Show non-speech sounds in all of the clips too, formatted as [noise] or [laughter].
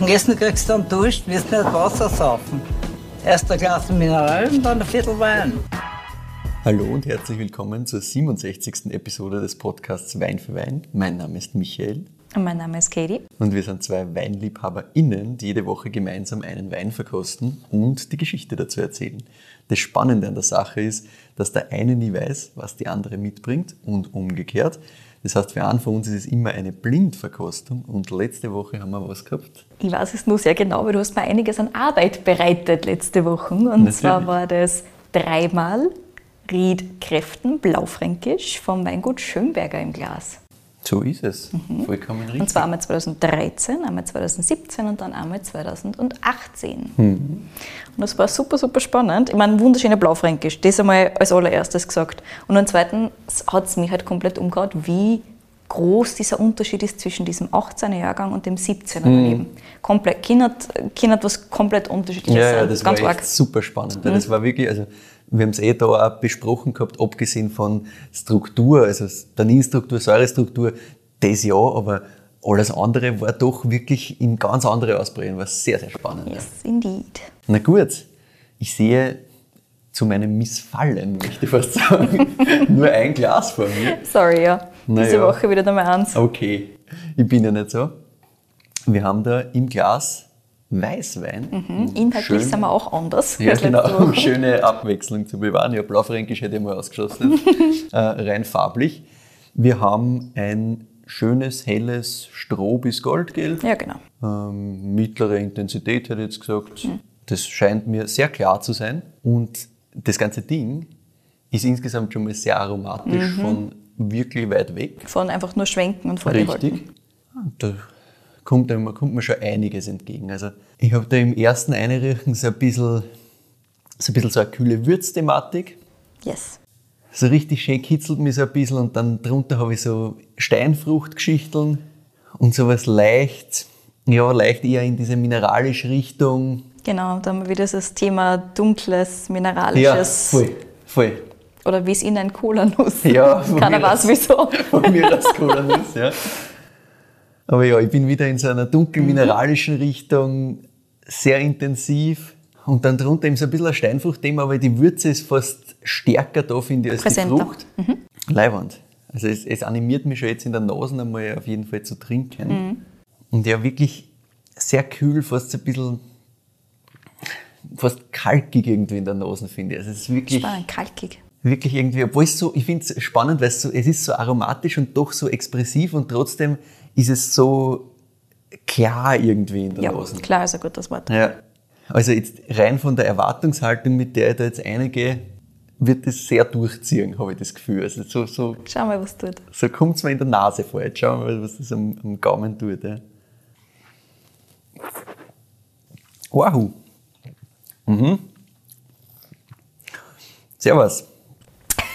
Und Essen kriegst du dann Dusch, wirst nicht Wasser saufen. Erst ein Glas Mineral und dann ein Viertel Wein. Hallo und herzlich willkommen zur 67. Episode des Podcasts Wein für Wein. Mein Name ist Michael. Und mein Name ist Katie. Und wir sind zwei WeinliebhaberInnen, die jede Woche gemeinsam einen Wein verkosten und die Geschichte dazu erzählen. Das Spannende an der Sache ist, dass der eine nie weiß, was die andere mitbringt und umgekehrt. Das heißt, für einen von uns ist es immer eine Blindverkostung und letzte Woche haben wir was gehabt. Ich weiß es nur sehr genau, weil du hast mir einiges an Arbeit bereitet letzte Woche. Und Natürlich. zwar war das dreimal Ried Kräften Blaufränkisch vom Weingut Schönberger im Glas. So ist es. Vollkommen richtig. Mhm. Und zwar einmal 2013, einmal 2017 und dann einmal 2018. Mhm. Und das war super, super spannend. Ich meine, wunderschöne Blaufränkisch, das einmal als allererstes gesagt. Und dann zweitens hat es mich halt komplett umgehauen, wie groß dieser Unterschied ist zwischen diesem 18er Jahrgang und dem 17er daneben. Komplett, Kinder, Kinder hat was komplett unterschiedliches Mhm. Ja, ja, das Ganz war arg. echt super spannend. Das war wirklich, also wir haben es eh da auch besprochen gehabt, abgesehen von Struktur, also Tanninstruktur, Säurestruktur, das ja, aber alles andere war doch wirklich in ganz andere Ausprägungen, war sehr, sehr spannend. Yes, indeed. Na gut, ich sehe zu meinem Missfallen, möchte ich fast sagen, [laughs] nur ein Glas vor mir. Sorry, ja. Na Diese ja. Woche wieder Nummer eins. Okay, ich bin ja nicht so. Wir haben da im Glas Weißwein. Inhaltlich Schön- sind wir auch anders. Ja, genau, um [laughs] schöne Abwechslung zu bewahren. Ja, Blaufränkisch hätte ich mal ausgeschlossen, [laughs] äh, rein farblich. Wir haben ein schönes, helles Stroh- bis Goldgelb. Ja, genau. Ähm, mittlere Intensität, hätte ich jetzt gesagt. Das scheint mir sehr klar zu sein. Und das ganze Ding ist insgesamt schon mal sehr aromatisch von wirklich weit weg. Von einfach nur schwenken und vorgehalten. Richtig. Da kommt, einem, kommt mir schon einiges entgegen. Also ich habe da im ersten Einriechen so ein bisschen so, ein bisschen so eine kühle Würzthematik. Yes. So richtig schön kitzelt mich so ein bisschen und dann drunter habe ich so Steinfruchtgeschichteln und sowas leicht, ja, leicht eher in diese mineralische Richtung. Genau, da haben wir wieder das Thema dunkles, Ja, mineralisches. voll, voll. Oder wie es in ein Cola-Nuss. Ja, [laughs] Keiner weiß wieso. Von mir aus Cola-Nuss, ja. Aber ja, ich bin wieder in so einer dunkel mineralischen Richtung, sehr intensiv. Und dann drunter eben so ein bisschen ein Steinfruchtthema, aber die Würze ist fast stärker da, finde ich, als Präsenter. die Frucht. Leiwand. Also es, es animiert mich schon jetzt in der Nase einmal auf jeden Fall zu trinken. Und ja, wirklich sehr kühl, fast so ein bisschen, fast kalkig irgendwie in der Nase, finde ich. Also es ist wirklich Spannend, kalkig. Wirklich irgendwie, obwohl es so, ich finde es spannend, weil es so, es ist so aromatisch und doch so expressiv und trotzdem ist es so klar irgendwie in der Ja, Nase. klar ist ein gutes Wort. Ja. Also jetzt rein von der Erwartungshaltung, mit der ich da jetzt reingehe, wird es sehr durchziehen, habe ich das Gefühl. Also so, so, Schau mal, was tut. so kommt es mir in der Nase vor. Jetzt schauen wir mal, was das am, am Gaumen tut. Ja. Wow. Mhm. Servus.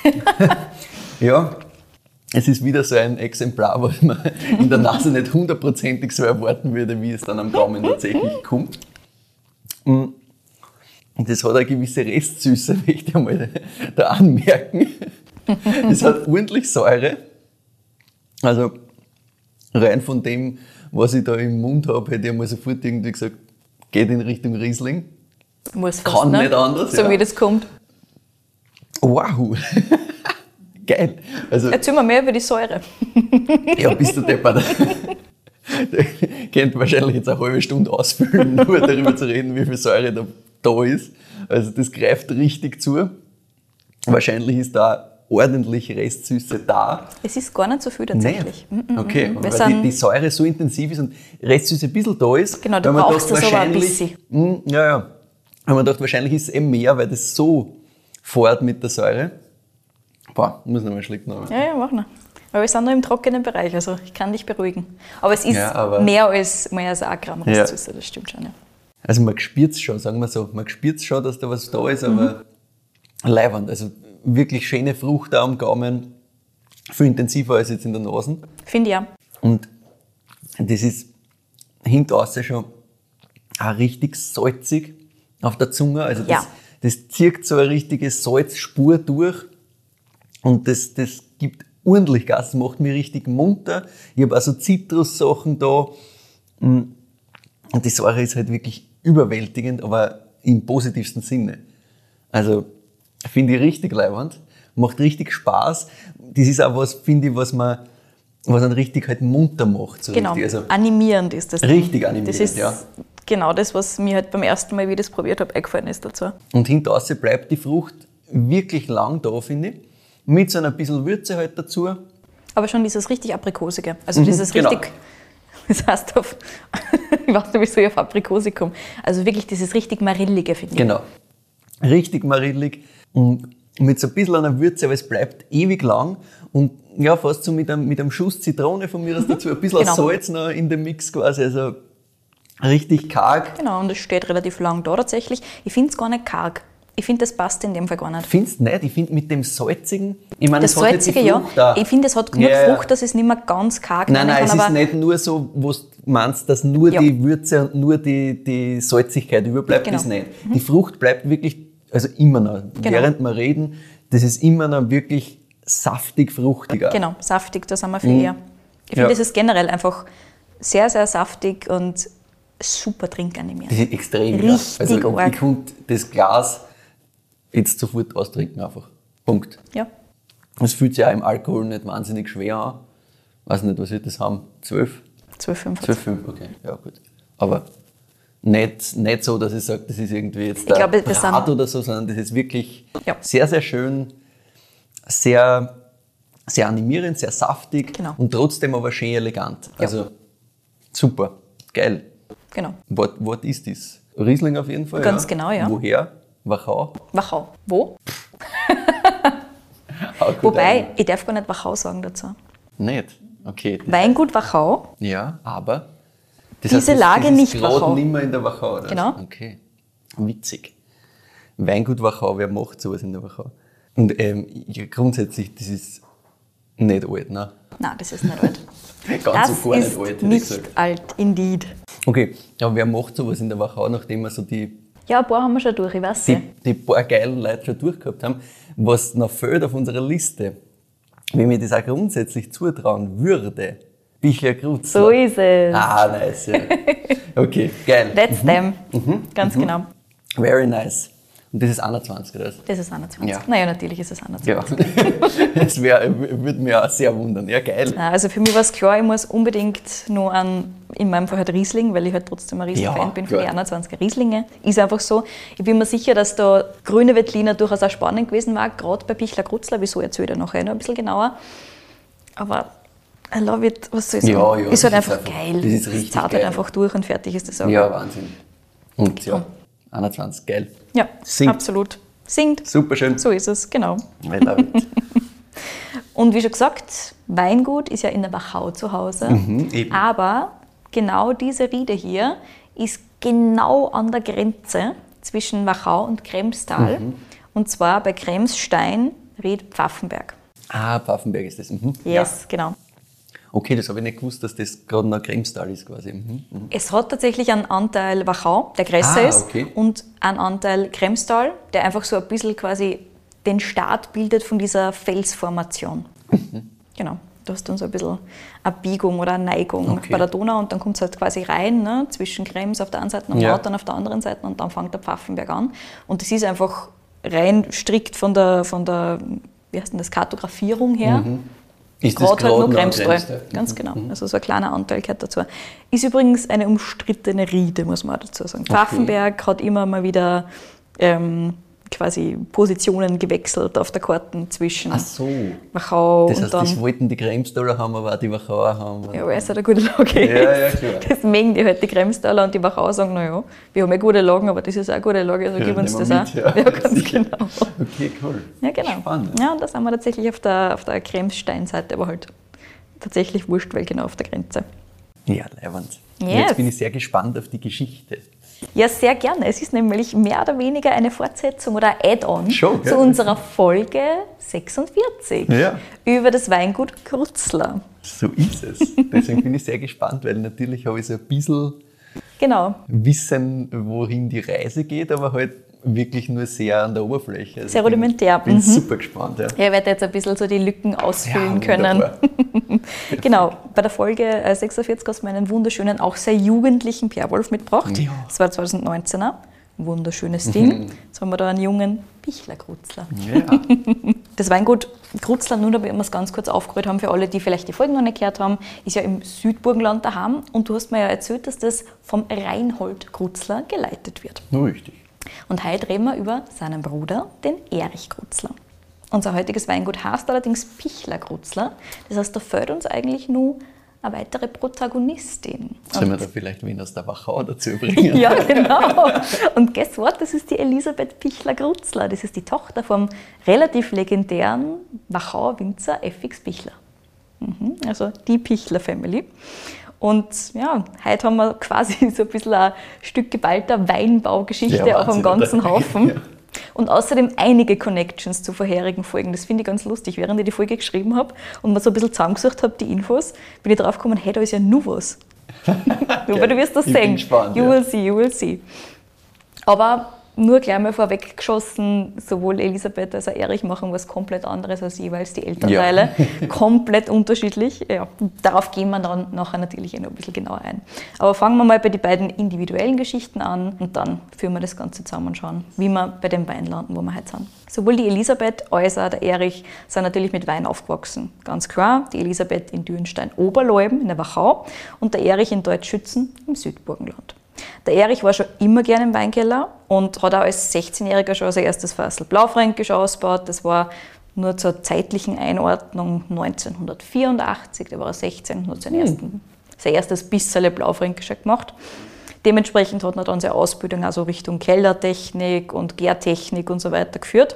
[laughs] ja, es ist wieder so ein Exemplar, was man in der Nase nicht hundertprozentig so erwarten würde, wie es dann am Gaumen tatsächlich [laughs] kommt. Mm. Und das hat eine gewisse Restsüße, [laughs] möchte ich einmal da anmerken. Es hat ordentlich Säure. Also rein von dem, was ich da im Mund habe, hätte ich mal sofort irgendwie gesagt, geht in Richtung Riesling. Muss fast, Kann ne? nicht anders, So ja. wie das kommt. Wow! [laughs] Geil. Also, Erzähl mir mehr über die Säure. [laughs] ja, bist du deppert. [laughs] Der könnte wahrscheinlich jetzt eine halbe Stunde ausfüllen, nur darüber zu reden, wie viel Säure da, da ist. Also das greift richtig zu. Wahrscheinlich ist da ordentlich Restsüße da. Es ist gar nicht so viel tatsächlich. Mm, Okay. Wir weil die, die Säure so intensiv ist und Restsüße ein bisschen da ist. Genau, du brauchst das aber ein wahrscheinlich- Mm, Ja, ja. Aber man dachte, wahrscheinlich ist es eben mehr, weil das so fährt mit der Säure. Boah, muss noch mal einen Schluck nehmen. ja, ja, mach noch. Aber wir sind noch im trockenen Bereich, also ich kann dich beruhigen. Aber es ist Ja, aber- mehr als mehr als ein Gramm Ja. Restsüße, das stimmt schon. Ja. Also man spürt es schon, sagen wir so. Man spürt es schon, dass da was da ist, aber leiwand. Also wirklich schöne Frucht da am Gaumen. Viel intensiver als jetzt in der Nase. Finde ich ja. Und das ist hinten schon auch richtig salzig auf der Zunge. Also das, Ja. Das zieht so eine richtige Salzspur durch. Und das, das gibt ordentlich Gas, das macht mich richtig munter. Ich habe also Zitrussachen da. Mm. Und die Säure ist halt wirklich überwältigend, aber im positivsten Sinne. Also, finde ich richtig leibend. Macht richtig Spaß. Das ist auch was, finde ich, was man, was einen richtig halt munter macht. So Genau, richtig. Also, animierend ist das. Richtig animierend, Das ist ja. Genau das, was mir halt beim ersten Mal, wie ich das probiert habe, eingefallen ist dazu. Und hinterher bleibt die Frucht wirklich lang da, finde ich. Mit so ein bisschen Würze halt dazu. Aber schon dieses richtig Aprikosige. Also dieses genau. richtig, [laughs] das heißt auf, [laughs] ich weiß nicht, wieso ich auf Aprikose komme. Also wirklich dieses richtig Marillige, finde ich. Genau. Richtig marillig und mit so ein bisschen einer Würze, aber es bleibt ewig lang und ja, fast so mit einem, mit einem Schuss Zitrone von mir aus dazu, ein bisschen [laughs] Genau. Salz noch in dem Mix quasi, also richtig karg. Genau, und es steht relativ lang da tatsächlich. Ich finde es gar nicht karg. Ich finde, das passt in dem Fall gar nicht. Findest du nicht? Ich finde mit dem salzigen, ich meine, Das es Salzige, ja. Auch. Ich finde, es hat genug ja. Frucht, dass es nicht mehr ganz karg Nein, nein, es kann, ist aber nicht nur so, wo du meinst, dass nur Ja. die Würze und nur die, die Salzigkeit überbleibt, Genau. das nicht. Die Frucht bleibt wirklich, also immer noch, Genau. während wir reden, das ist immer noch wirklich saftig, fruchtiger. genau, saftig, da sind wir viel eher. Ich finde, Ja. es ist generell einfach sehr, sehr saftig und super trinkanimierend. Das ist extrem. Richtig ja. Also ich, arg. ich konnte das Glas jetzt sofort austrinken einfach. Punkt. Ja, Es fühlt sich auch im Alkohol nicht wahnsinnig schwer an. Weiß nicht, was wird das haben? 12? 12, 15. 12, 5, okay, ja gut. Aber nicht, nicht so, dass ich sage, das ist irgendwie jetzt Ich glaube, das Brat sind- oder so, sondern das ist wirklich Ja. sehr, sehr schön, sehr, sehr animierend, sehr saftig Genau. und trotzdem aber schön elegant. Also super, geil. Genau. Was, was ist das? Riesling auf jeden Fall. Ganz genau, ja. Woher? Wachau? Wachau. Wo? [laughs] Wobei, ich darf gar nicht Wachau sagen dazu. Nicht? Okay. Weingut Wachau, Ja, aber. Diese das- Lage das ist nicht Wachau. nicht mehr in der Wachau, oder? Genau. Okay. Witzig. Weingut Wachau, wer macht sowas in der Wachau? Und ähm, ja, grundsätzlich, das ist nicht alt, ne? nein, das ist nicht alt. [laughs] Ganz das so gar ist nicht alt, nicht gesagt. alt, indeed. Okay, aber wer macht sowas in der Wachau, nachdem wir so die, Ja, ein paar haben wir schon durch, ich weiß die, ja. die paar geilen Leute schon durchgehabt haben? Was noch fehlt auf unserer Liste, wenn mir das auch grundsätzlich zutrauen würde, Bichler Kruzler. So ist es. Ah, nice, ja. [laughs] Okay, geil. That's them. Mhm. Ganz genau. Very nice. Und das ist 21, oder? Das ist 21. Ja. Naja, natürlich ist es 21. Ja. [laughs] das würde mich auch sehr wundern. Ja, geil. Also für mich war es klar, ich muss unbedingt noch an, in meinem Fall halt Riesling, weil ich halt trotzdem ein Riesling-Fan Ja, bin für die klar. 21er Rieslinge. Ist einfach so. Ich bin mir sicher, dass da grüne Veltliner durchaus auch spannend gewesen war, gerade bei Pichler Krutzler. Wieso erzähle ich dir nachher noch ein bisschen genauer. Aber I love it, was soll ich sagen? Ja, ja, ist halt das ist einfach, einfach- geil. das ist Es richtig zahlt geil. halt einfach durch und fertig ist das auch. Ja, Wahnsinn. Und ja, 21, geil. Ja, Singt. absolut. Singt. Super schön. So ist es, genau. [laughs] Und wie schon gesagt, Weingut ist ja in der Wachau zu Hause. Mhm. Aber genau diese Riede hier ist genau an der Grenze zwischen Wachau und Kremstal. Mhm. Und zwar bei Kremsstein, Ried Pfaffenberg. Ah, Pfaffenberg ist das. Mhm. Yes, genau. Okay, das habe ich nicht gewusst, dass das gerade noch Kremstal ist quasi. Mhm. Mhm. Es hat tatsächlich einen Anteil Wachau, der größer Ah, ist, okay. und einen Anteil Kremstal, der einfach so ein bisschen quasi den Start bildet von dieser Felsformation. Mhm. Genau. Du hast dann so ein bisschen eine Biegung oder eine Neigung Okay. bei der Donau und dann kommt es halt quasi rein, ne, zwischen Krems auf der einen Seite und Ja. Lautern auf der anderen Seite und dann fängt der Pfaffenberg an. Und das ist einfach rein strikt von der, von der wie heißt denn das, Kartografierung her. Ist das Gerade halt nur Kremstal. Ganz genau. Also so ein kleiner Anteil gehört dazu. Ist übrigens eine umstrittene Riede, muss man auch dazu sagen. Pfaffenberg hat immer mal wieder ähm, quasi Positionen gewechselt auf der Karten zwischen Ach so. Wachau Das und heißt, dann. das wollten die Kremstaler haben, aber auch die Wachauer haben. ja, weil es halt eine gute Lage Ja, ist. ja, klar. Das mögen die halt die Kremstaler und die Wachau sagen, naja, wir haben ja gute Lagen, aber das ist auch eine gute Lage, also Ja, gib uns das wir auch. mit, Ja, [laughs] ja. ganz Sicher. genau. Okay, cool. Ja, genau. Spannend. Ja, und da sind wir tatsächlich auf der, auf der Kremssteinseite, aber halt tatsächlich wurscht, weil genau auf der Grenze. Ja, leibend. Und Yes. Jetzt bin ich sehr gespannt auf die Geschichte. Ja, sehr gerne. Es ist nämlich mehr oder weniger eine Fortsetzung oder ein Add-on zu unserer Folge 46 Ja. über das Weingut Krutzler. So ist es. Deswegen bin ich sehr gespannt, weil natürlich habe ich so ein bisschen Genau. Wissen, wohin die Reise geht, aber halt wirklich nur sehr an der Oberfläche. Also Sehr ich bin- rudimentär, Bin mhm. super gespannt. Ja. Ja, ich werde jetzt ein bisschen so die Lücken ausfüllen Ja, können. [laughs] [laughs] genau, bei der Folge äh, 46 hast du mir einen wunderschönen, auch sehr jugendlichen Pierwolf mitgebracht. Ja. Das war 2019er. Wunderschönes Ding. Jetzt haben wir da einen jungen Pichler-Grutzler. Ja. [laughs] Das Weingut Grutzler, nur damit wir es ganz kurz aufgerollt haben, für alle, die vielleicht die Folgen noch nicht gehört haben, ist ja im Südburgenland daheim. Und du hast mir ja erzählt, dass das vom Reinhold Grutzler geleitet wird. Nur richtig. Und heute reden wir über seinen Bruder, den Erich Grutzler. Unser heutiges Weingut heißt allerdings Pichler Grutzler. Das heißt, da fehlt uns eigentlich nur eine weitere Protagonistin. Sollen wir da vielleicht wen aus der Wachau dazu [laughs] bringen? Ja, genau. Und guess what? Das ist die Elisabeth Pichler-Grutzler. Das ist die Tochter vom relativ legendären Wachauer Winzer FX Pichler. Mhm, Also die Pichler-Family. Und ja, heute haben wir quasi [laughs] so ein bisschen ein Stück geballter Weinbaugeschichte Ja, auf einem ganzen? Haufen. [laughs] Ja. Und außerdem einige Connections zu vorherigen Folgen. Das finde ich ganz lustig. Während ich die Folge geschrieben habe und mir so ein bisschen zusammengesucht habe, die Infos, bin ich drauf gekommen, hey, da ist ja nur was. [laughs] Aber du wirst das Ich bin sehen. gespannt, you ja. will see, you will see. Aber nur gleich mal vorweggeschossen, sowohl Elisabeth als auch Erich machen was komplett anderes als jeweils die Elternteile. [laughs] [laughs] komplett unterschiedlich. Ja, darauf gehen wir dann nachher natürlich noch ein bisschen genauer ein. Aber fangen wir mal bei den beiden individuellen Geschichten an und dann führen wir das Ganze zusammen und schauen, wie wir bei dem Wein landen, wo wir heute sind. Sowohl die Elisabeth als auch der Erich sind natürlich mit Wein aufgewachsen. Ganz klar, die Elisabeth in Dürnstein-Oberleuben in der Wachau und der Erich in Deutschschützen im Südburgenland. Der Erich war schon immer gerne im Weinkeller und hat auch als 16-Jähriger schon sein erstes Fassel Blaufränkisch ausgebaut. Das war nur zur zeitlichen Einordnung 1984, da war er 16 und hat sein, ersten, sein erstes Bisserle Blaufränkischer gemacht. Dementsprechend hat er dann seine Ausbildung also Richtung Kellertechnik und Gärtechnik und so weiter geführt.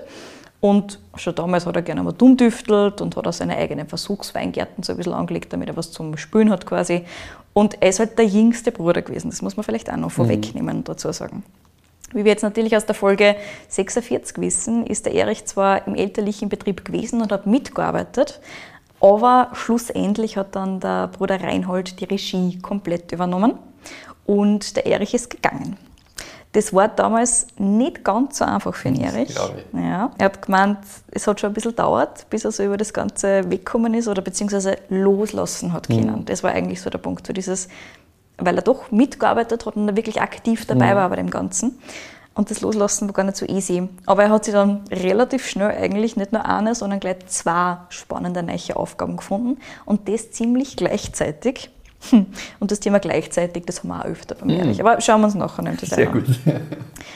Und schon damals hat er gerne mal dummdüftelt und hat auch seine eigenen Versuchsweingärten so ein bisschen angelegt, damit er was zum Spülen hat quasi. Und er ist halt der jüngste Bruder gewesen, das muss man vielleicht auch noch vorwegnehmen und dazu sagen. Wie wir jetzt natürlich aus der Folge 46 wissen, ist der Erich zwar im elterlichen Betrieb gewesen und hat mitgearbeitet, aber schlussendlich hat dann der Bruder Reinhold die Regie komplett übernommen und der Erich ist gegangen. Das war damals nicht ganz so einfach für Das Erich. Ja, er hat gemeint, es hat schon ein bisschen gedauert, bis er so über das Ganze weggekommen ist oder beziehungsweise loslassen hat können. Das war eigentlich so der Punkt, so dieses, weil er doch mitgearbeitet hat und er wirklich aktiv dabei war bei dem Ganzen. Und das Loslassen war gar nicht so easy. Aber er hat sich dann relativ schnell eigentlich nicht nur eine, sondern gleich zwei spannende neue Aufgaben gefunden. Und das ziemlich gleichzeitig. Und das Thema gleichzeitig, das haben wir auch öfter beim Erich. Aber schauen wir uns nachher noch im Detail Sehr an. gut.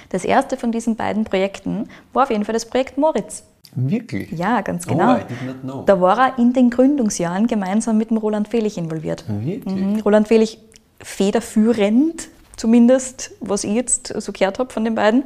Das erste von diesen beiden Projekten war auf jeden Fall das Projekt Moritz. Wirklich? Ja, ganz Oh, genau. Know. Da war er in den Gründungsjahren gemeinsam mit dem Roland Fehlich involviert. Wirklich? Mhm. Roland Fehlich federführend, zumindest, was ich jetzt so gehört habe von den beiden.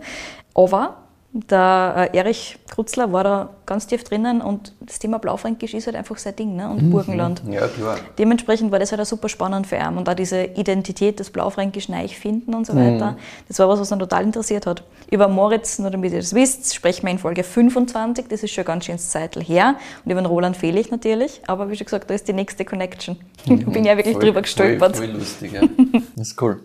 Aber der äh, Erich Krutzler war da ganz tief drinnen und das Thema Blaufränkisch ist halt einfach sein Ding ne? und Burgenland. Ja, klar. Dementsprechend war das halt auch super spannend für ihn und auch diese Identität des Blaufränkisch neu finden und so weiter. Das war was, was ihn total interessiert hat. Über Moritz, nur damit ihr das wisst, sprechen wir in Folge 25, das ist schon ganz schön Zeitl her. Und über den Roland Fehlich natürlich, aber wie schon gesagt, da ist die nächste Connection. [laughs] Bin ich ja wirklich Voll- drüber gestolpert. Voll, voll lustig, ja. [laughs] Das ist cool.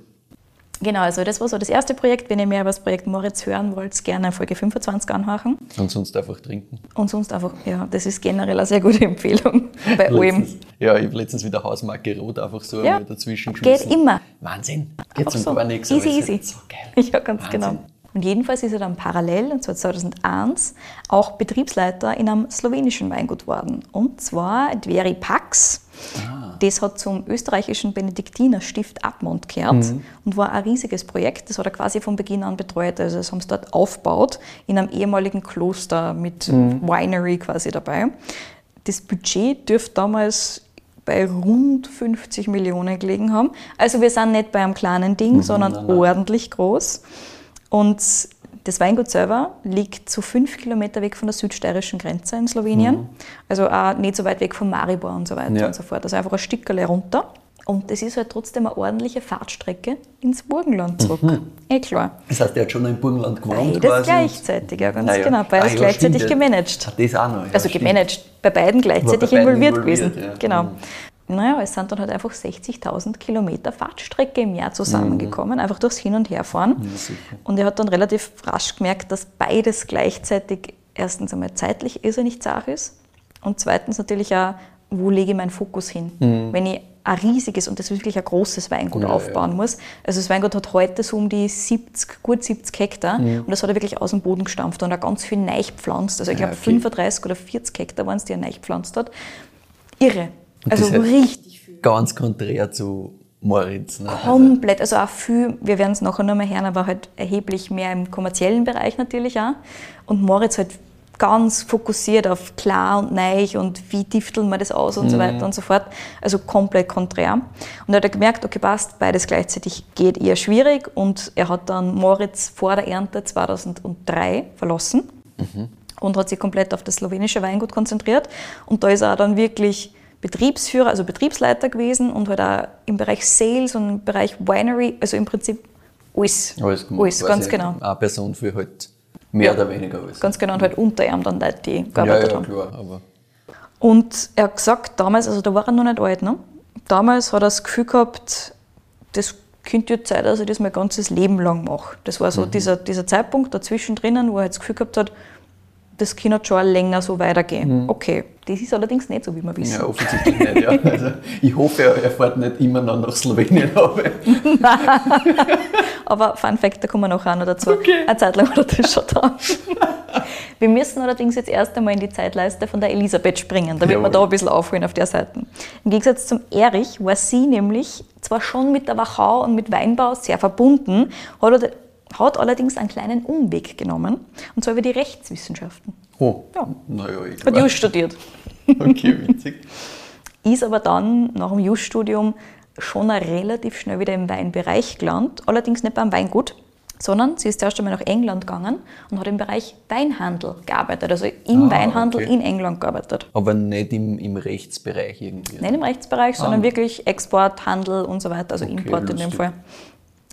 Genau, also das war so das erste Projekt. Wenn ihr mehr über das Projekt Moritz hören wollt, gerne Folge 25 anhaken. Und sonst einfach trinken. Und sonst einfach, ja, das ist generell eine sehr gute Empfehlung [laughs] bei allem. Ja, ich habe letztens wieder Hausmarke Rot einfach so Ja, dazwischen geht geschmissen. immer. Wahnsinn. Geht Einfach zum gar nichts. Easy, easy. So geil. Ja, ganz Wahnsinn. genau. Und jedenfalls ist er dann parallel, und zwar 2001, auch Betriebsleiter in einem slowenischen Weingut worden. Und zwar Dveri Pax. Ah. Das hat zum österreichischen Benediktinerstift Admont gehört Mhm. und war ein riesiges Projekt. Das hat er quasi von Beginn an betreut. Also das haben sie dort aufgebaut in einem ehemaligen Kloster mit Mhm. Winery quasi dabei. Das Budget dürfte damals bei rund 50 Millionen gelegen haben. Also wir sind nicht bei einem kleinen Ding, sondern Mhm, nein, nein. ordentlich groß. Und das Weingut selber liegt so fünf Kilometer weg von der südsteirischen Grenze in Slowenien. Also auch nicht so weit weg von Maribor und so weiter Mhm. Ja. und so fort. Also einfach ein Stückerle runter. Und das ist halt trotzdem eine ordentliche Fahrtstrecke ins Burgenland zurück. Eh klar. Das heißt, er hat schon im Burgenland gewohnt Beides quasi. gleichzeitig, ja, ganz Naja. genau. Beides Ah, ja, gleichzeitig stimmt, gemanagt. Hat das auch noch. Ja, Also stimmt. gemanagt, bei beiden gleichzeitig bei beiden involviert, involviert, gewesen. ja. Genau. Mhm. Naja, es sind dann halt einfach 60.000 Kilometer Fahrtstrecke im Jahr zusammengekommen, einfach durchs Hin- und Herfahren. Ja. Und er hat dann relativ rasch gemerkt, dass beides gleichzeitig erstens einmal zeitlich irrsinnig zart ist und zweitens natürlich auch, wo lege ich meinen Fokus hin? Wenn ich ein riesiges und das ist wirklich ein großes Weingut Mhm. Ja, aufbauen ja. muss. Also das Weingut hat heute so um die 70, gut 70 Hektar Mhm. und das hat er wirklich aus dem Boden gestampft und auch ganz viel neu gepflanzt. Also ich Ja, glaube okay. 35 oder 40 Hektar waren es, die er neu gepflanzt hat. Irre. Und Also richtig viel. Ganz konträr zu Moritz. Ne? Also, Komplett, also auch viel, wir werden es nachher noch mal hören, aber halt erheblich mehr im kommerziellen Bereich natürlich auch. Und Moritz halt ganz fokussiert auf klar und neich und wie tifteln wir das aus und so weiter und so fort. Also komplett konträr. Und er hat er gemerkt, okay, passt, beides gleichzeitig geht eher schwierig und er hat dann Moritz vor der Ernte 2003 verlassen und hat sich komplett auf das slowenische Weingut konzentriert. Und da ist er dann wirklich Betriebsführer, also Betriebsleiter gewesen und halt auch im Bereich Sales und im Bereich Winery, also im Prinzip alles. alles, gemacht, alles ganz genau. Eine Person für halt mehr Ja. oder weniger alles. Ganz genau. Und halt unter ihm dann Leute, die ja, gearbeitet ja, haben. klar. Aber Und er hat gesagt, damals, also da war er noch nicht alt, ne? damals hat er das Gefühl gehabt, das könnte jetzt Zeit, dass ich das mein ganzes Leben lang mache. Das war so Mhm. dieser, dieser Zeitpunkt dazwischen drinnen, wo er jetzt das Gefühl gehabt hat, das kann halt schon länger so weitergehen. Okay, das ist allerdings nicht so, wie wir wissen. Mhm. ja, offensichtlich nicht. Ja. [laughs] Also, ich hoffe, er fährt nicht immer noch nach Slowenien. [laughs] Aber Fun Fact, da kommen wir nachher noch dazu. Eine Zeit lang hat er das schon da. wir müssen allerdings jetzt erst einmal in die Zeitleiste von der Elisabeth springen, damit wir Jawohl. da ein bisschen aufholen auf der Seite. Im Gegensatz zum Erich war sie nämlich zwar schon mit der Wachau und mit Weinbau sehr verbunden, hat, er- hat allerdings einen kleinen Umweg genommen, und zwar über die Rechtswissenschaften. Oh, Ja. naja, ich Hat. Just studiert. [laughs] Okay, witzig. ist aber dann nach dem Just-Studium schon relativ schnell wieder im Weinbereich gelandet, allerdings nicht beim Weingut, sondern sie ist zuerst einmal nach England gegangen und hat im Bereich Weinhandel gearbeitet, also im Ah, Weinhandel okay. in England gearbeitet. Aber nicht im, im Rechtsbereich irgendwie. Nicht im Rechtsbereich, sondern Ah. wirklich Export, Handel und so weiter, also Okay, Import in dem lustig. Fall.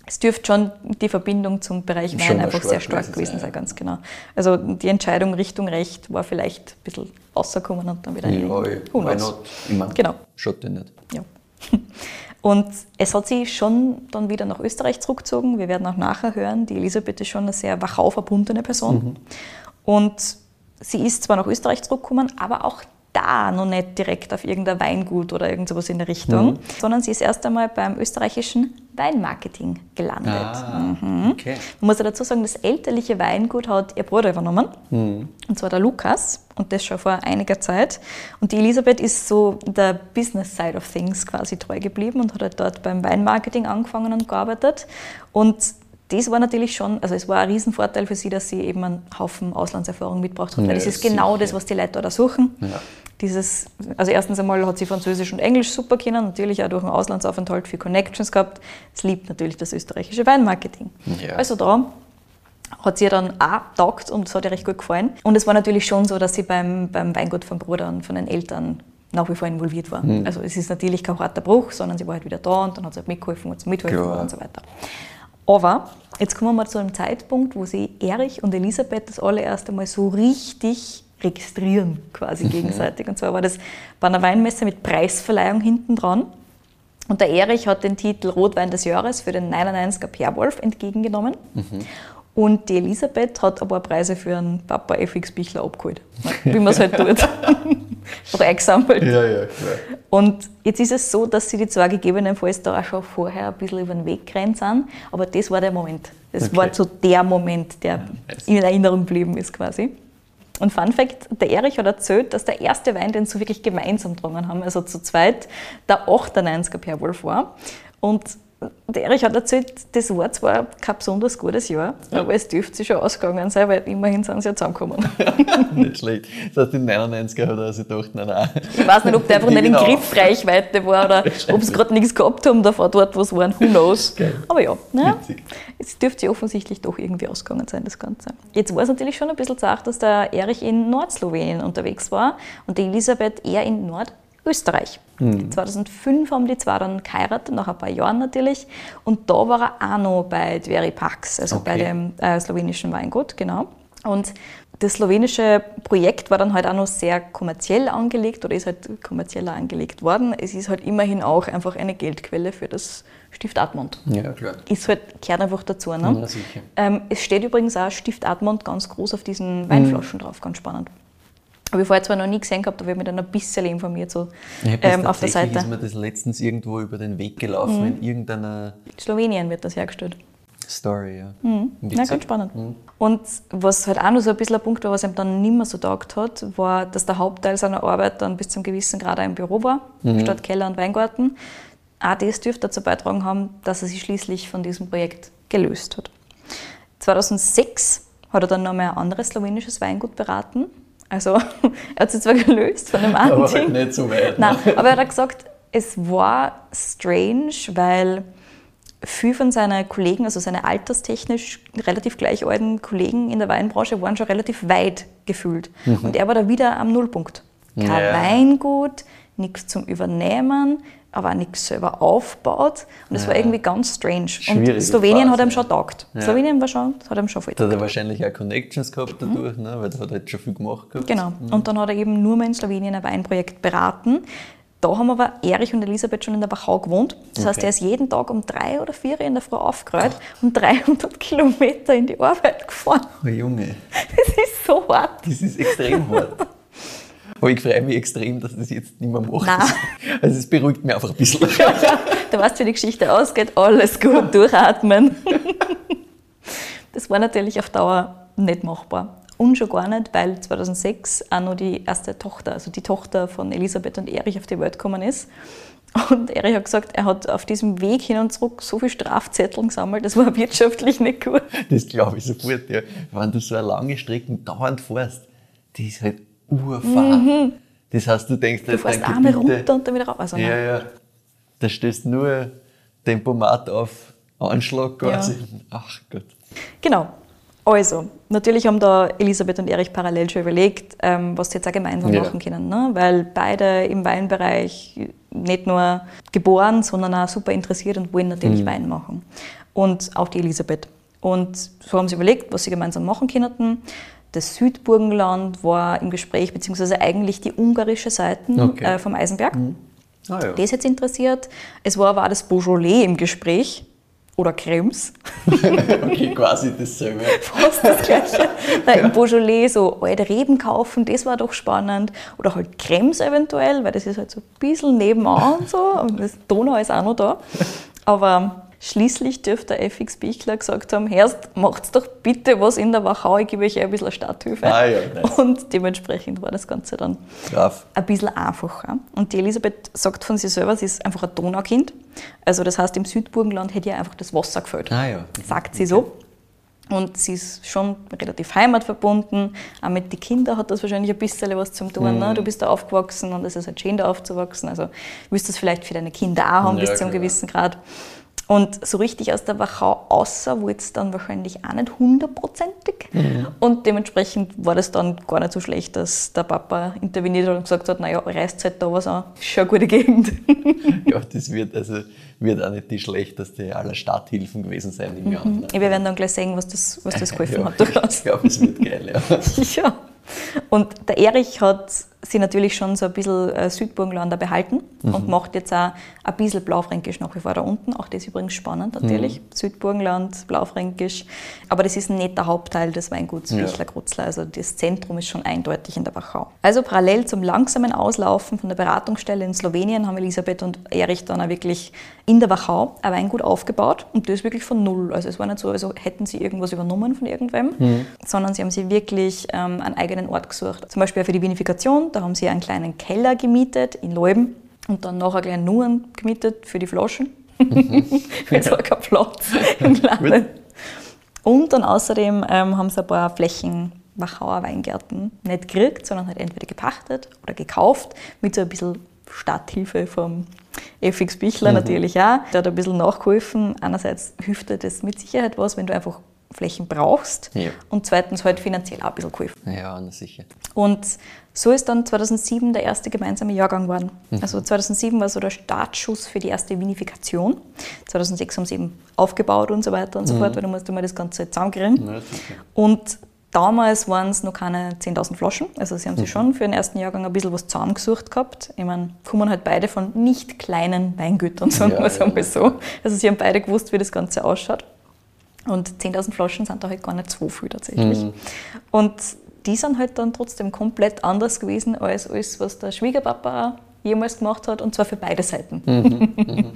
Es dürfte schon die Verbindung zum Bereich Wein einfach sehr stark gewesen sein, ganz genau. Also die Entscheidung Richtung Recht war vielleicht ein bisschen rausgekommen und dann wieder in Ja, die- Who knows? meine, Genau. schaut ja nicht. Ja. [laughs] Und es hat sie schon dann wieder nach Österreich zurückgezogen. Wir werden auch nachher hören, die Elisabeth ist schon eine sehr Wachau verbundene Person. Und sie ist zwar nach Österreich zurückgekommen, aber auch da noch nicht direkt auf irgendein Weingut oder irgend sowas in der Richtung, sondern sie ist erst einmal beim österreichischen Weinmarketing gelandet. Ah, okay. Man muss ja dazu sagen, das elterliche Weingut hat ihr Bruder übernommen, und zwar der Lukas, und das schon vor einiger Zeit. Und die Elisabeth ist so der Business Side of Things quasi treu geblieben und hat halt dort beim Weinmarketing angefangen und gearbeitet. Und das war natürlich schon, also es war ein Riesenvorteil für sie, dass sie eben einen Haufen Auslandserfahrung mitgebracht hat, Ja, weil das ist genau sicher. das, was die Leute da, suchen. Ja. Dieses, also erstens einmal hat sie Französisch und Englisch super kennen, natürlich auch durch einen Auslandsaufenthalt viel Connections gehabt. Es liebt natürlich das österreichische Weinmarketing. Ja. Also da hat sie dann auch taugt und es hat ihr recht gut gefallen. Und es war natürlich schon so, dass sie beim, beim Weingut vom Bruder und von den Eltern nach wie vor involviert war. Hm. Also es ist natürlich kein harter Bruch, sondern sie war halt wieder da und dann hat sie halt mitgeholfen und mithelfen Klar. und so weiter. Aber jetzt kommen wir mal zu einem Zeitpunkt, wo sie Erich und Elisabeth das allererste Mal so richtig registrieren, quasi Mhm. gegenseitig. Und zwar war das bei einer Weinmesse mit Preisverleihung hinten dran. Und der Erich hat den Titel Rotwein des Jahres für den 99er Perwolf entgegengenommen. Und die Elisabeth hat ein paar Preise für einen Papa FX Bichler abgeholt. Wie man es halt tut. [laughs] Freigesammelt. Ja, ja, klar. Und jetzt ist es so, dass sie die zwei gegebenenfalls da auch schon vorher ein bisschen über den Weg gerannt sind. Aber das war der Moment. Das Okay. war so der Moment, der nice. in Erinnerung geblieben ist quasi. Und Fun Fact, der Erich hat erzählt, dass der erste Wein, den sie wirklich gemeinsam getrunken haben, also zu zweit, der 98er Perwolf war. Und Erich hat erzählt, das war zwar kein besonders gutes Jahr, aber es dürfte sich schon ausgegangen sein, weil immerhin sind sie ja zusammengekommen. [laughs] Nicht schlecht. Das heißt, in 99er hat er sich gedacht, nein, nein. Ich weiß nicht, ob der einfach nicht in [laughs] Genau. Griffreichweite war oder [laughs] ob sie gerade nichts gehabt haben davor dort, wo sie waren. Who knows? Aber ja, Witzig. es dürfte ja offensichtlich doch irgendwie ausgegangen sein, das Ganze. Jetzt war es natürlich schon ein bisschen zart, dass der Erich in Nordslowenien unterwegs war und die Elisabeth eher in Nordösterreich. 2005 haben die zwei dann geheiratet, nach ein paar Jahren natürlich. Und da war er auch noch bei Dveri Pax, also bei Okay. dem äh, slowenischen Weingut, genau. Und das slowenische Projekt war dann halt auch noch sehr kommerziell angelegt oder ist halt kommerzieller angelegt worden. Es ist halt immerhin auch einfach eine Geldquelle für das Stift Admont. Ja, klar. Ist halt, gehört einfach dazu. Ne? Ja, sicher. Ähm, es steht übrigens auch Stift Admont ganz groß auf diesen Weinflaschen drauf, ganz spannend. Habe ich vorher zwar noch nie gesehen gehabt, aber ich habe mich dann ein bisschen informiert so, das ähm, auf der Seite. ist mir das letztens irgendwo über den Weg gelaufen in irgendeiner In Slowenien wird das hergestellt. Story, ja. Ja, Witzig. ganz spannend. Und was halt auch noch so ein bisschen ein Punkt war, was ihm dann nicht mehr so taugt hat, war, dass der Hauptteil seiner Arbeit dann bis zum gewissen Grad auch im Büro war, statt Keller und Weingarten. Auch das dürfte dazu beitragen haben, dass er sich schließlich von diesem Projekt gelöst hat. 2006 hat er dann noch mal ein anderes slowenisches Weingut beraten. Also [laughs] er hat sich zwar gelöst von dem [laughs] Aber halt anderen. nicht so weit. Nein, aber er hat gesagt, es war strange, weil viele von seinen Kollegen, also seine alterstechnisch relativ gleich alten Kollegen in der Weinbranche, waren schon relativ weit gefühlt. Und er war da wieder am Nullpunkt. Kein Mhm. Ja. Weingut, nichts zum Übernehmen, aber auch nichts selber aufgebaut. Und es war Ja. irgendwie ganz strange. Schwierige Und Slowenien hat ihm schon taugt. Ja. Slowenien war schon, hat ihm schon voll Da hat er wahrscheinlich auch Connections gehabt dadurch, ne? weil er hat halt schon viel gemacht gehabt. Genau. Und dann hat er eben nur mal in Slowenien ein Weinprojekt beraten. Da haben aber Erich und Elisabeth schon in der Wachau gewohnt. Das heißt, Okay. er ist jeden Tag um drei oder vier in der Früh aufgerollt und 300 [laughs] Kilometer in die Arbeit gefahren. Oh Junge, Das ist so hart. das ist extrem hart. Aber [laughs] ich freue mich extrem, dass das jetzt nicht mehr macht. Nein. Also es beruhigt mich einfach ein bisschen. [laughs] Du weißt, wie die Geschichte ausgeht. Alles gut, durchatmen. [laughs] Das war natürlich auf Dauer nicht machbar. Und schon gar nicht, weil 2006 auch noch die erste Tochter, also die Tochter von Elisabeth und Erich auf die Welt gekommen ist. Und Erich hat gesagt, er hat auf diesem Weg hin und zurück so viele Strafzettel gesammelt, das war wirtschaftlich nicht gut. Das glaube ich sofort, ja. Wenn du so eine lange Strecke dauernd fährst, die ist halt Urfahrt. Das heißt, du denkst, Mhm. Du fährst einmal runter und dann wieder rauf. Also Ja, nein. ja. Da stößt nur Tempomat auf Anschlag quasi. Ach Gott. Genau. Also, natürlich haben da Elisabeth und Erich parallel schon überlegt, ähm, was sie jetzt auch gemeinsam Ja. machen können. Ne? Weil beide im Weinbereich nicht nur geboren, sondern auch super interessiert und wollen natürlich Wein machen. Und auch die Elisabeth. Und so haben sie überlegt, was sie gemeinsam machen könnten. Das Südburgenland war im Gespräch, beziehungsweise eigentlich die ungarische Seite Okay. äh, vom Eisenberg. Ah ja. Das jetzt interessiert. Es war aber auch das Beaujolais im Gespräch. Oder Krems. [laughs] okay, quasi dasselbe. fast das Gleiche. Nein, Im Beaujolais so alte Reben kaufen, das war doch spannend. Oder halt Cremes eventuell, weil das ist halt so ein bisschen nebenan so. Und das Donau ist auch noch da. Aber schließlich dürfte der FX Bichler gesagt haben, Herrst, macht's doch bitte was in der Wachau, ich gebe euch ein bisschen Starthilfe. Ah ja, nice. Und dementsprechend war das Ganze dann Brav. ein bisschen einfacher. Und die Elisabeth sagt von sich selber, sie ist einfach ein Donaukind. Also das heißt, im Südburgenland hätte ihr einfach das Wasser gefällt Ah ja. sagt sie so. Und sie ist schon relativ heimatverbunden. Auch mit den Kindern hat das wahrscheinlich ein bisschen was zu tun. Mhm. Ne? Du bist da aufgewachsen und es ist halt schön, da aufzuwachsen. Also willst du es vielleicht für deine Kinder auch haben Ja, bis zu einem gewissen Grad. Und so richtig aus der Wachau außer wurde es dann wahrscheinlich auch nicht hundertprozentig. Mhm. Und dementsprechend war das dann gar nicht so schlecht, dass der Papa interveniert hat und gesagt hat, naja, reißt halt da was an. Ist schon eine gute Gegend. [laughs] Ja, das wird also wird auch nicht die schlechteste aller Starthilfen gewesen sein im Jahr. Ne? Wir werden dann gleich sehen, was das, was das [laughs] geholfen Ja, hat. durchaus. ich glaube, es wird geil, ja. [laughs] Ja. Und der Erich hat sie natürlich schon so ein bisschen äh, Südburgenlander behalten und macht jetzt auch ein bisschen Blaufränkisch nach wie vor da unten. Auch das ist übrigens spannend natürlich. Südburgenland, Blaufränkisch. Aber das ist nicht der Hauptteil des Weinguts Ja. Bichler-Krutzler. Also das Zentrum ist schon eindeutig in der Wachau. Also parallel zum langsamen Auslaufen von der Beratungsstelle in Slowenien haben Elisabeth und Erich dann auch wirklich in der Wachau ein Weingut aufgebaut und das wirklich von null. Also es war nicht so, als hätten sie irgendwas übernommen von irgendwem, sondern sie haben sich wirklich ähm, einen eigenen Ort gesucht. Zum Beispiel auch für die Vinifikation, da haben sie einen kleinen Keller gemietet in Leuben und dann nachher gleich nur einen gemietet für die Flaschen. [laughs] Jetzt war kein Platz im Laden. Und dann außerdem ähm, haben sie ein paar Flächen Wachauer Weingärten nicht gekriegt, sondern halt entweder gepachtet oder gekauft, mit so ein bisschen Starthilfe vom FX Bichler natürlich auch. Der hat ein bisschen nachgeholfen. Einerseits hilft dir das mit Sicherheit was, wenn du einfach Flächen brauchst. Ja. Und zweitens halt finanziell auch ein bisschen geholfen. Ja, na sicher. Und so ist dann 2007 der erste gemeinsame Jahrgang geworden. Also 2007 war so der Startschuss für die erste Vinifikation. 2006 haben sie eben aufgebaut und so weiter und so fort, weil du musst immer das Ganze zusammenkriegen. Sicher. Und Damals waren es noch keine 10.000 Flaschen, also sie haben sich schon für den ersten Jahrgang ein bisschen was zusammengesucht gehabt. Ich meine, kommen halt beide von nicht kleinen Weingütern, [laughs] sagen Ja, wir es ja, einmal so. Also sie haben beide gewusst, wie das Ganze ausschaut. Und 10.000 Flaschen sind da halt gar nicht so viel tatsächlich. Mhm. Und die sind halt dann trotzdem komplett anders gewesen als alles, was der Schwiegerpapa jemals gemacht hat, und zwar für beide Seiten. [laughs]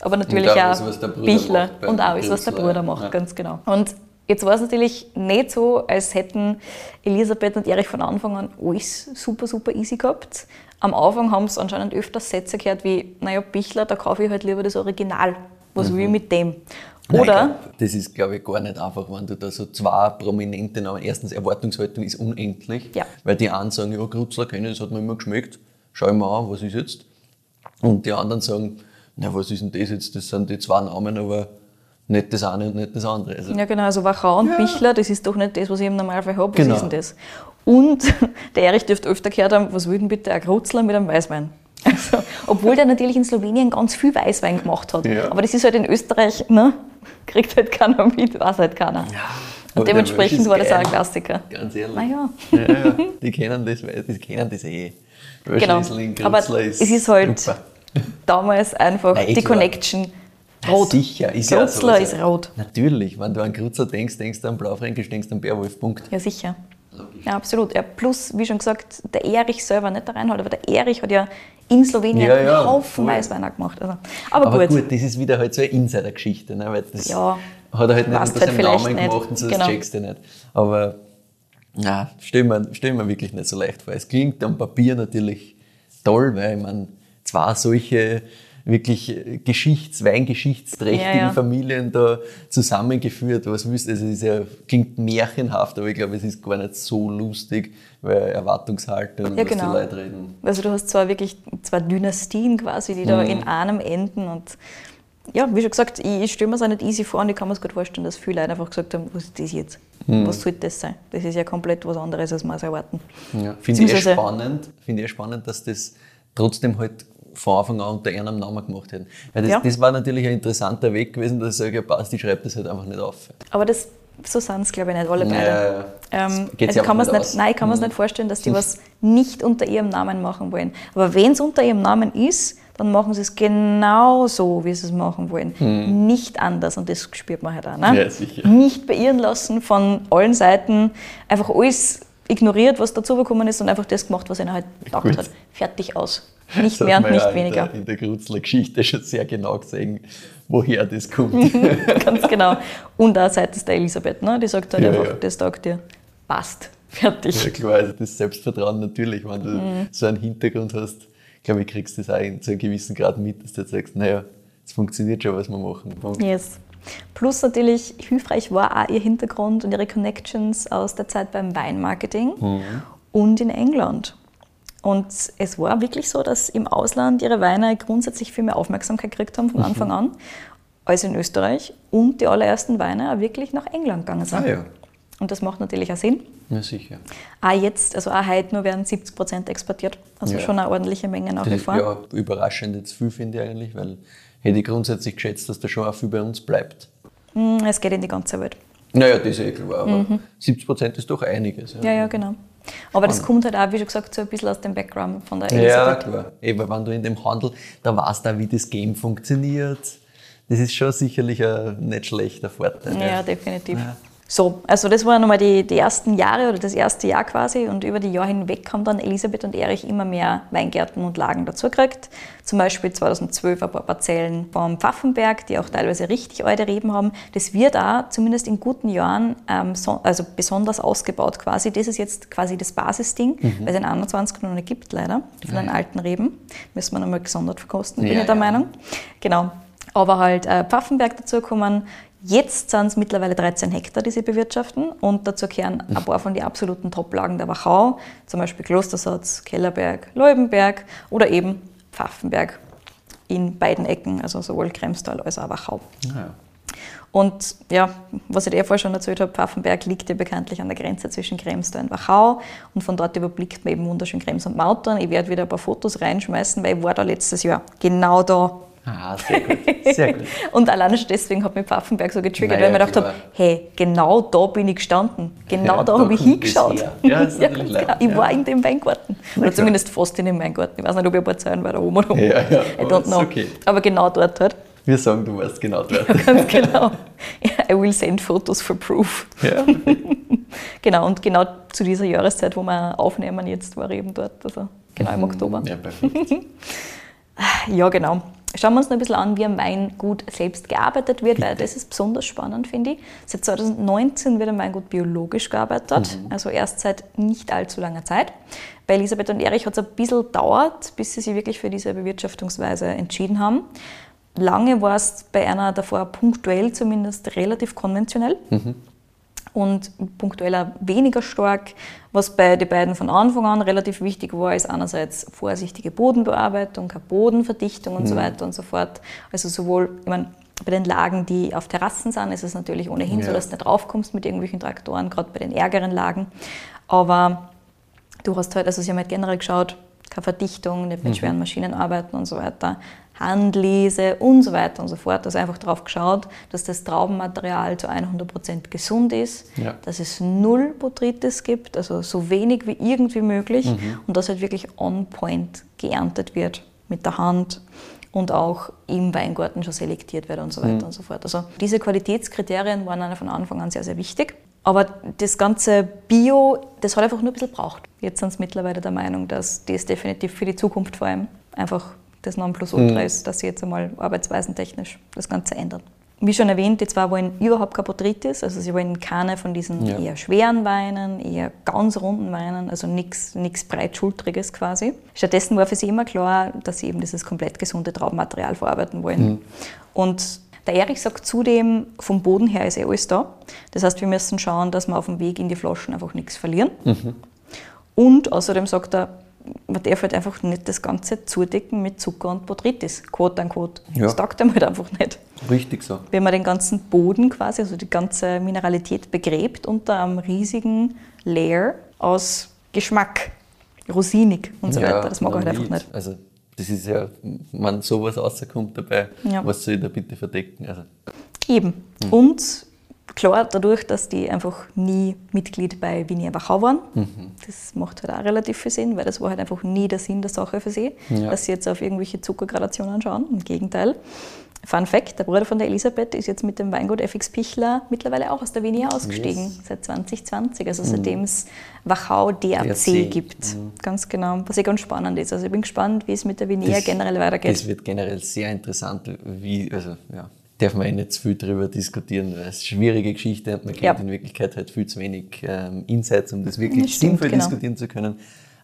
Aber natürlich Mhm, Und auch auch, Bichler und auch alles, was der Bruder macht, ja. ganz genau. Und jetzt war es natürlich nicht so, als hätten Elisabeth und Erich von Anfang an alles super, super easy gehabt. Am Anfang haben sie anscheinend öfters Sätze gehört wie, naja, Bichler, da kaufe ich halt lieber das Original. Was will ich mit dem? Nein, Oder, glaub, das ist, glaube ich, gar nicht einfach, wenn du da so zwei prominente Namen. Erstens, Erwartungshaltung ist unendlich, Ja. weil die einen sagen, ja, Grutzler kenne ich, das hat mir immer geschmeckt, schau ich mir an, was ist jetzt? Und die anderen sagen, na, was ist denn das jetzt? Das sind die zwei Namen, aber nicht das eine und nicht das andere. Also, ja genau, also Wachau und Bichler, das ist doch nicht das, was ich im Normalfall habe. Was Genau. ist denn das? Und [laughs] der Erich dürfte öfter gehört haben, was will denn bitte ein Grutzler mit einem Weißwein? [laughs] Also, obwohl der natürlich in Slowenien ganz viel Weißwein gemacht hat. Ja. Aber das ist halt in Österreich, ne? [laughs] kriegt halt keiner mit, weiß halt keiner. aber Und dementsprechend ist war das auch ein. Klassiker. Ganz ehrlich. Naja. Ja, ja, [laughs] die kennen das, die kennen das eh. Genau. Riesling, Aber Grutzler es ist halt super. [laughs] damals einfach Nein, eh die klar. Connection Ja, rot. Sicher, ist ja Grutzler sowieso. ist rot. Natürlich, wenn du an Grutzer denkst, denkst du an Blaufränkisch, denkst du an Bärwolf, Punkt. Ja, sicher. Ja, absolut. Ja, plus, wie schon gesagt, der Erich selber, nicht der Reinhold, aber der Erich hat ja in Slowenien Ja, ja, einen Haufen voll. Weißwein gemacht. Also, aber, Aber gut. gut. das ist wieder halt so eine Insider-Geschichte, ne? weil das Ja, hat er halt nicht unter halt seinem Namen gemacht und so, Genau. das checkst du nicht. Aber na, stell mir, stell mir wirklich nicht so leicht vor. Es klingt am Papier natürlich toll, weil man zwar solche wirklich äh, Geschichts-, weingeschichtsträchtigen Ja, ja. Familien da zusammengeführt. Was du? Also es ist ja, klingt märchenhaft, aber ich glaube, es ist gar nicht so lustig, weil Erwartungshaltung und Ja, was genau. die Leute reden. Also du hast zwar wirklich zwei Dynastien quasi, die da Mhm. in einem enden und ja, wie schon gesagt, ich, ich stelle mir es auch nicht easy vor und ich kann mir es gut vorstellen, dass viele Leute einfach gesagt haben, was ist das jetzt? Mhm. Was soll das sein? Das ist ja komplett was anderes, als wir es erwarten. Ja. Finde ich eh spannend, finde ich eh spannend, dass das trotzdem halt von Anfang an unter einem Namen gemacht hätten. Weil das, Ja. das war natürlich ein interessanter Weg gewesen, dass ich sage, ja passt, ich schreibe das halt einfach nicht auf. Aber das, so sind es, glaube ich, nicht alle beide. Ja, ja. Ähm, also kann nicht nicht, nein, ich kann mir es nicht vorstellen, dass die was nicht unter ihrem Namen machen wollen. Aber wenn es unter ihrem Namen ist, dann machen sie es genau so, wie sie es machen wollen. Nicht anders. Und das spürt man halt auch. Ne? Ja, sicher. Nicht beirren lassen von allen Seiten. Einfach alles ignoriert, was dazu gekommen ist und einfach das gemacht, was einer halt gedacht Gut. hat. Fertig aus. Nicht mehr und man ja nicht weniger. In der, in der Grutzler Geschichte schon sehr genau gesehen, woher das kommt. [laughs] Ganz genau. Und auch seitens der Elisabeth, ne? die sagt halt Ja, einfach, ja. das sagt dir, passt, fertig. ja klar, also das Selbstvertrauen natürlich, wenn du Mhm. so einen Hintergrund hast, glaube ich, kriegst du das auch in so einem gewissen Grad mit, dass du jetzt sagst, naja, es funktioniert schon, was wir machen. Punkt. Yes. Plus natürlich hilfreich war auch ihr Hintergrund und ihre Connections aus der Zeit beim Weinmarketing und in England. Und es war wirklich so, dass im Ausland ihre Weine grundsätzlich viel mehr Aufmerksamkeit gekriegt haben von Anfang an als in Österreich und die allerersten Weine auch wirklich nach England gegangen sind. Ah ja, Und das macht natürlich auch Sinn. ja sicher. Auch jetzt, also auch heute nur werden 70 Prozent exportiert. Also Ja. schon eine ordentliche Menge nach wie vor. ja überraschend jetzt viel, finde ich eigentlich, weil hätte ich grundsätzlich geschätzt, dass da schon auch viel bei uns bleibt. Mm, Es geht in die ganze Welt. Naja, das ist eh klar, aber 70 Prozent ist doch einiges. Mhm. Ja, ja, genau. Aber das kommt halt auch, wie schon gesagt, so ein bisschen aus dem Background von der Ja, Elisabeth. klar. Eben, wenn du in dem Handel, da weißt du auch, wie das Game funktioniert. Das ist schon sicherlich ein nicht schlechter Vorteil. Ja, definitiv. So, also das waren nochmal die, die ersten Jahre oder das erste Jahr quasi und über die Jahre hinweg haben dann Elisabeth und Erich immer mehr Weingärten und Lagen dazugekriegt. Zum Beispiel 2012 ein paar Parzellen vom Pfaffenberg, die auch teilweise richtig alte Reben haben. Das wird auch zumindest in guten Jahren ähm, so, also besonders ausgebaut quasi. Das ist jetzt quasi das Basisding, weil es in 21 noch nicht gibt leider, von den alten Reben. Müssen wir nochmal gesondert verkosten, bin Ja, ich der ja. Meinung. Genau. Aber halt äh, Pfaffenberg dazukommen. Jetzt sind es mittlerweile 13 Hektar, die sie bewirtschaften. Und dazu gehören ein paar von den absoluten Top-Lagen der Wachau, zum Beispiel Klostersatz, Kellerberg, Leubenberg oder eben Pfaffenberg in beiden Ecken, also sowohl Kremstal als auch Wachau. Ja. Und ja, was ich dir vorher schon erzählt habe, Pfaffenberg liegt ja bekanntlich an der Grenze zwischen Kremstal und Wachau und von dort überblickt man eben wunderschön Krems und Mautern. Ich werde wieder ein paar Fotos reinschmeißen, weil ich war da letztes Jahr genau da Ah, sehr gut. Sehr gut. [laughs] Und alleine schon deswegen hat mich Pfaffenberg so getriggert, Naja, weil ich mir gedacht habe, hey, genau da bin ich gestanden. Genau Ja, da da habe ich hingeschaut. Ja, [laughs] ist genau. Ich Ja. war in dem Weingarten. Oder zumindest fast in dem Weingarten. Ich weiß nicht, ob ich ein paar Zeilen weiter oben oder unten. Ja, ja, I don't know. okay. Aber genau dort halt. Wir sagen, du warst genau [laughs] dort. Ganz genau. I will send photos for proof. Ja. Genau, und genau zu dieser Jahreszeit, wo wir aufnehmen, jetzt war ich eben dort. Also genau im Oktober. Ja, perfekt. Ja, genau. Schauen wir uns noch ein bisschen an, wie am Weingut selbst gearbeitet wird, weil das ist besonders spannend, finde ich. Seit 2019 wird am Weingut biologisch gearbeitet, also erst seit nicht allzu langer Zeit. Bei Elisabeth und Erich hat es ein bisschen gedauert, bis sie sich wirklich für diese Bewirtschaftungsweise entschieden haben. Lange war es bei einer davor punktuell zumindest relativ konventionell und punktuell auch weniger stark. Was bei den beiden von Anfang an relativ wichtig war, ist einerseits vorsichtige Bodenbearbeitung, keine Bodenverdichtung und so weiter und so fort. Also sowohl, ich meine, bei den Lagen, die auf Terrassen sind, ist es natürlich ohnehin so, Ja. dass du nicht raufkommst mit irgendwelchen Traktoren, gerade bei den ärgeren Lagen. Aber du hast halt, also sie haben halt generell geschaut, keine Verdichtung, nicht mit schweren Maschinen arbeiten und so weiter, Handlese und so weiter und so fort. Also einfach darauf geschaut, dass das Traubenmaterial zu 100% gesund ist, Ja. dass es null Botrytis gibt, also so wenig wie irgendwie möglich und dass halt wirklich on point geerntet wird mit der Hand und auch im Weingarten schon selektiert wird und so weiter und so fort. Also diese Qualitätskriterien waren von Anfang an sehr, sehr wichtig. Aber das ganze Bio, das hat einfach nur ein bisschen braucht. Jetzt sind sie mittlerweile der Meinung, dass das definitiv für die Zukunft vor allem einfach das Nonplusultra ist, dass sie jetzt einmal arbeitsweisentechnisch das Ganze ändern. Wie schon erwähnt, die zwei wollen überhaupt keine Botrytis, also sie wollen keine von diesen Ja. eher schweren Weinen, eher ganz runden Weinen, also nichts breitschultriges quasi. Stattdessen war für sie immer klar, dass sie eben dieses komplett gesunde Traubenmaterial verarbeiten wollen. Und der Erich sagt zudem, vom Boden her ist eh alles da. Das heißt, wir müssen schauen, dass wir auf dem Weg in die Flaschen einfach nichts verlieren. Und außerdem sagt er, man darf halt einfach nicht das Ganze zudecken mit Zucker und Botrytis, quote unquote. Ja. Das taugt einem halt einfach nicht. Richtig so. Wenn man den ganzen Boden quasi, also die ganze Mineralität begräbt unter einem riesigen Layer aus Geschmack, rosinig und so weiter, das mag er halt man einfach nicht. Also, das ist ja, wenn sowas rauskommt dabei, Ja. was soll ich da bitte verdecken? Also, Eben. Und klar, dadurch, dass die einfach nie Mitglied bei Vinia Wachau waren, das macht halt auch relativ viel Sinn, weil das war halt einfach nie der Sinn der Sache für sie, Ja. dass sie jetzt auf irgendwelche Zuckergradationen schauen. Im Gegenteil. Fun Fact: Der Bruder von der Elisabeth ist jetzt mit dem Weingut FX Pichler mittlerweile auch aus der Vinia ausgestiegen, Yes. seit 2020, also seitdem es Wachau DRC, DRC, gibt. Ganz genau, was eh ganz spannend ist. Also ich bin gespannt, wie es mit der Vinia generell weitergeht. Das wird generell sehr interessant, wie, also, ja, darf man eh nicht zu viel darüber diskutieren, weil es eine schwierige Geschichte und man kennt Ja. in Wirklichkeit halt viel zu wenig ähm, Insights, um das wirklich Das sinnvoll genau. diskutieren zu können.